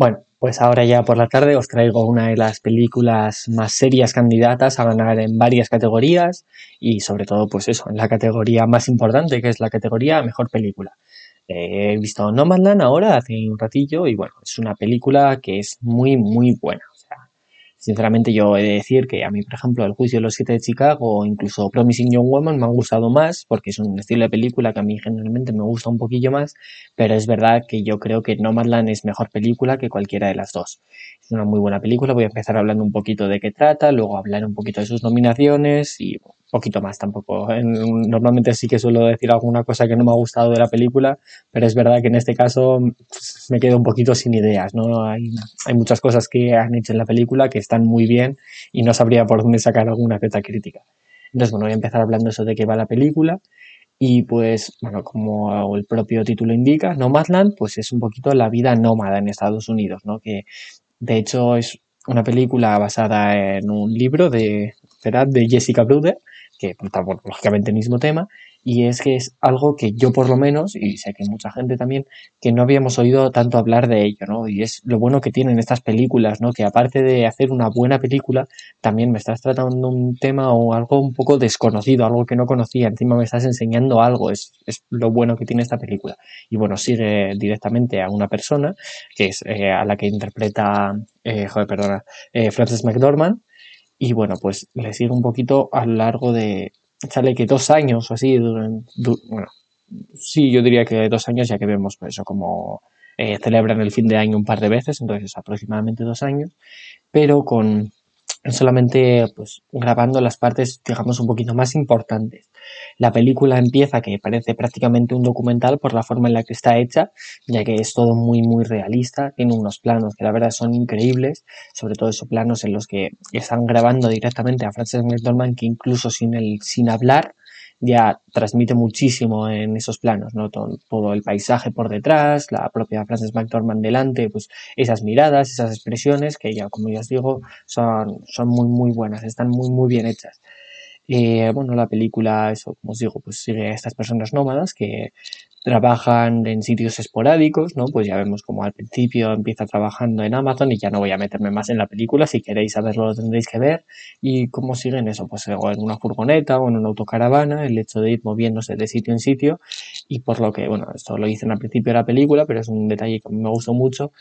Bueno, pues ahora ya por la tarde os traigo una de las películas más serias candidatas a ganar en varias categorías y sobre todo pues eso, en la categoría más importante que es la categoría mejor película. Eh, he visto Nomadland ahora hace un ratillo y bueno, es una película que es muy muy buena. Sinceramente yo he de decir que a mí, por ejemplo, El juicio de los siete de Chicago o incluso Promising Young Woman me han gustado más porque es un estilo de película que a mí generalmente me gusta un poquillo más, pero es verdad que yo creo que Nomadland es mejor película que cualquiera de las dos. Es una muy buena película, voy a empezar hablando un poquito de qué trata, luego hablar un poquito de sus nominaciones y poquito más tampoco. Normalmente sí que suelo decir alguna cosa que no me ha gustado de la película, pero es verdad que en este caso pues, me quedo un poquito sin ideas, ¿no? Hay, hay muchas cosas que han hecho en la película que están muy bien y no sabría por dónde sacar alguna cierta crítica. Entonces, bueno, voy a empezar hablando eso de qué va la película. Y pues, bueno, como el propio título indica, Nomadland, pues es un poquito la vida nómada en Estados Unidos, ¿no? Que de hecho es una película basada en un libro de, de Jessica Bruder, que está lógicamente el mismo tema, y es que es algo que yo por lo menos, y sé que mucha gente también, que no habíamos oído tanto hablar de ello, ¿no? Y es lo bueno que tienen estas películas, ¿no? Que aparte de hacer una buena película, también me estás tratando un tema o algo un poco desconocido, algo que no conocía, encima me estás enseñando algo, es, es lo bueno que tiene esta película. Y bueno, sigue directamente a una persona, que es eh, a la que interpreta, eh, joder, perdona, eh, Frances McDormand, y bueno, pues le sigue un poquito a lo largo de, sale que dos años o así, bueno, sí, yo diría que dos años, ya que vemos pues, eso como eh, celebran el fin de año un par de veces, entonces aproximadamente dos años, pero con solamente pues grabando las partes digamos un poquito más importantes. La película empieza que parece prácticamente un documental por la forma en la que está hecha, ya que es todo muy muy realista, tiene unos planos que la verdad son increíbles, sobre todo esos planos en los que están grabando directamente a Frances McDormand que incluso sin el sin hablar ya transmite muchísimo en esos planos, ¿no? Todo, el paisaje por detrás, la propia Frances McDormand delante, pues esas miradas, esas expresiones que ya, como ya os digo, son, son muy, muy buenas, están muy, muy bien hechas. Eh, bueno, la película, eso, como os digo, pues sigue a estas personas nómadas que trabajan en sitios esporádicos, ¿no? Pues ya vemos como al principio empieza trabajando en Amazon y ya no voy a meterme más en la película, si queréis saberlo lo tendréis que ver. Y cómo siguen eso, pues en una furgoneta o en una autocaravana, el hecho de ir moviéndose de sitio en sitio y por lo que, bueno, esto lo dicen al principio de la película, pero es un detalle que me gustó mucho,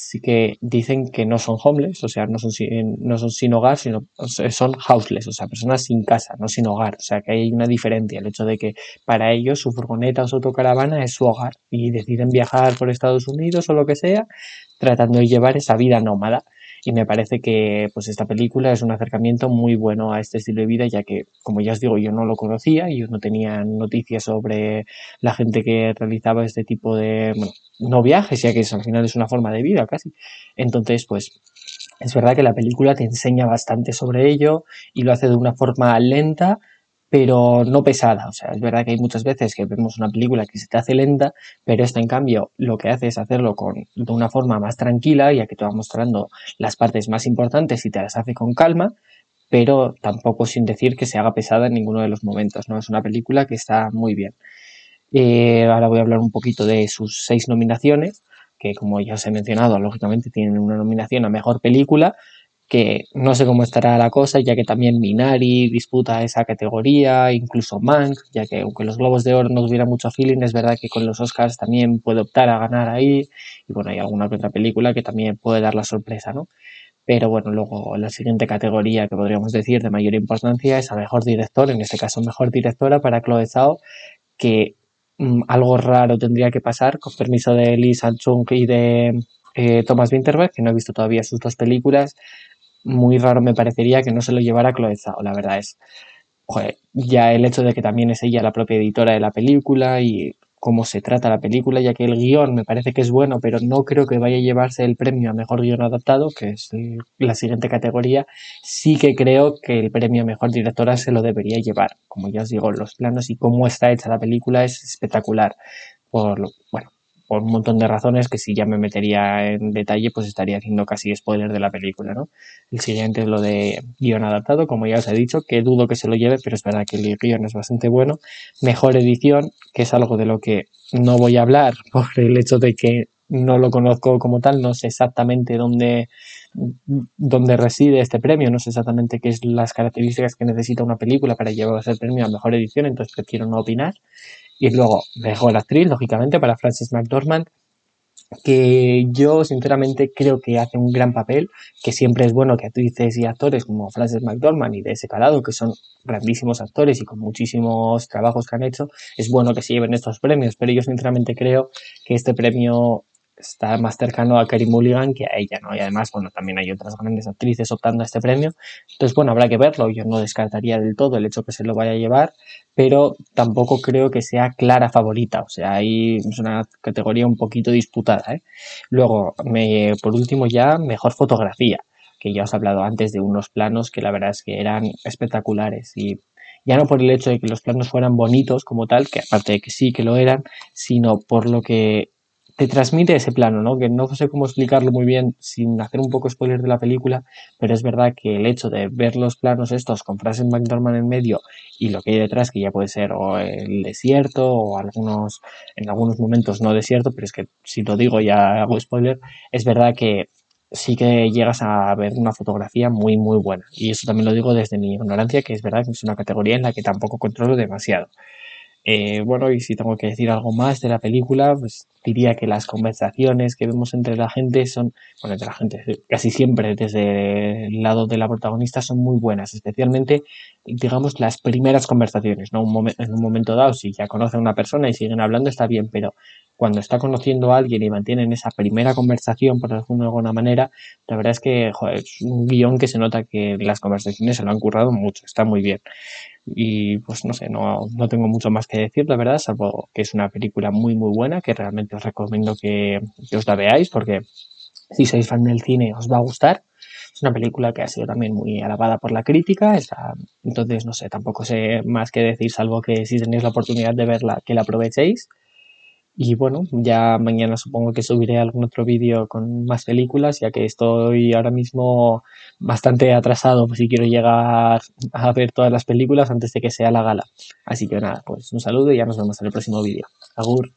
sí que dicen que no son homeless, o sea, no son, no son sin hogar, sino son houseless, o sea, personas sin casa, no sin hogar. O sea, que hay una diferencia, el hecho de que para ellos su furgoneta o su autocaravana es su hogar y deciden viajar por Estados Unidos o lo que sea, tratando de llevar esa vida nómada y me parece que pues esta película es un acercamiento muy bueno a este estilo de vida ya que como ya os digo yo no lo conocía yo no tenía noticias sobre la gente que realizaba este tipo de bueno, no viajes ya que al final es una forma de vida casi. Entonces pues es verdad que la película te enseña bastante sobre ello y lo hace de una forma lenta pero no pesada. O sea, es verdad que hay muchas veces que vemos una película que se te hace lenta, pero esta en cambio lo que hace es hacerlo con, de una forma más tranquila, ya que te va mostrando las partes más importantes y te las hace con calma, pero tampoco sin decir que se haga pesada en ninguno de los momentos, ¿no? Es una película que está muy bien. Eh, ahora voy a hablar un poquito de sus seis nominaciones, que como ya os he mencionado, lógicamente tienen una nominación a Mejor Película, que no sé cómo estará la cosa, ya que también Minari disputa esa categoría, incluso Mank, ya que aunque los Globos de Oro no tuviera mucho feeling, es verdad que con los Oscars también puede optar a ganar ahí, y bueno, hay alguna otra película que también puede dar la sorpresa, ¿no? Pero bueno, luego la siguiente categoría que podríamos decir de mayor importancia es a Mejor Director, en este caso Mejor Directora para Chloe Zhao, que mm, algo raro tendría que pasar, con permiso de Lee Sang-chung y de eh, Thomas Winterberg, que no he visto todavía sus dos películas, muy raro me parecería que no se lo llevara Chloe Zhao, la verdad es. ya el hecho de que también es ella la propia editora de la película y cómo se trata la película, ya que el guion me parece que es bueno, pero no creo que vaya a llevarse el premio a mejor guion adaptado, que es la siguiente categoría, sí que creo que el premio a mejor directora se lo debería llevar. Como ya os digo, los planos y cómo está hecha la película es espectacular. Por lo, bueno, por un montón de razones que si ya me metería en detalle, pues estaría haciendo casi spoiler de la película, ¿no? El siguiente es lo de guion adaptado, como ya os he dicho, que dudo que se lo lleve, pero es verdad que el guion es bastante bueno. Mejor edición, que es algo de lo que no voy a hablar por el hecho de que no lo conozco como tal, no sé exactamente dónde, dónde reside este premio, no sé exactamente qué es las características que necesita una película para llevarse el premio a mejor edición, entonces prefiero no opinar. Y luego, mejor actriz, lógicamente, para Frances McDormand, que yo sinceramente creo que hace un gran papel, que siempre es bueno que actrices y actores como Frances McDormand y de ese calado, que son grandísimos actores y con muchísimos trabajos que han hecho, es bueno que se lleven estos premios, pero yo sinceramente creo que este premio está más cercano a Kerry Mulligan que a ella, ¿no? Y además, bueno, también hay otras grandes actrices optando a este premio. Entonces, bueno, habrá que verlo. Yo no descartaría del todo el hecho que se lo vaya a llevar, pero tampoco creo que sea clara favorita. O sea, ahí es una categoría un poquito disputada, ¿eh? Luego, me, por último ya, mejor fotografía, que ya os he hablado antes de unos planos que la verdad es que eran espectaculares y ya no por el hecho de que los planos fueran bonitos como tal, que aparte de que sí que lo eran, sino por lo que te transmite ese plano, ¿no? Que no sé cómo explicarlo muy bien sin hacer un poco spoiler de la película, pero es verdad que el hecho de ver los planos estos con Frances McDormand en medio y lo que hay detrás, que ya puede ser o el desierto o algunos, en algunos momentos no desierto, pero es que si lo digo ya hago spoiler, es verdad que sí que llegas a ver una fotografía muy muy buena y eso también lo digo desde mi ignorancia que es verdad que es una categoría en la que tampoco controlo demasiado eh, bueno, y si tengo que decir algo más de la película, pues diría que las conversaciones que vemos entre la gente son, bueno, entre la gente, casi siempre desde el lado de la protagonista son muy buenas, especialmente, digamos, las primeras conversaciones, ¿no? Un en un momento dado, si ya conocen a una persona y siguen hablando, está bien, pero cuando está conociendo a alguien y mantienen esa primera conversación, por decirlo de alguna manera, la verdad es que es un guion que se nota que las conversaciones se lo han currado mucho, está muy bien. Y pues no sé, no, no tengo mucho más que decir, la verdad, salvo que es una película muy muy buena, que realmente os recomiendo que, os la veáis, porque si sois fan del cine os va a gustar. Es una película que ha sido también muy alabada por la crítica, está, entonces no sé, tampoco sé más que decir, salvo que si tenéis la oportunidad de verla, que la aprovechéis. Y bueno, ya mañana supongo que subiré algún otro vídeo con más películas, ya que estoy ahora mismo bastante atrasado si quiero llegar a ver todas las películas antes de que sea la gala. Así que nada, pues un saludo y ya nos vemos en el próximo vídeo. Agur.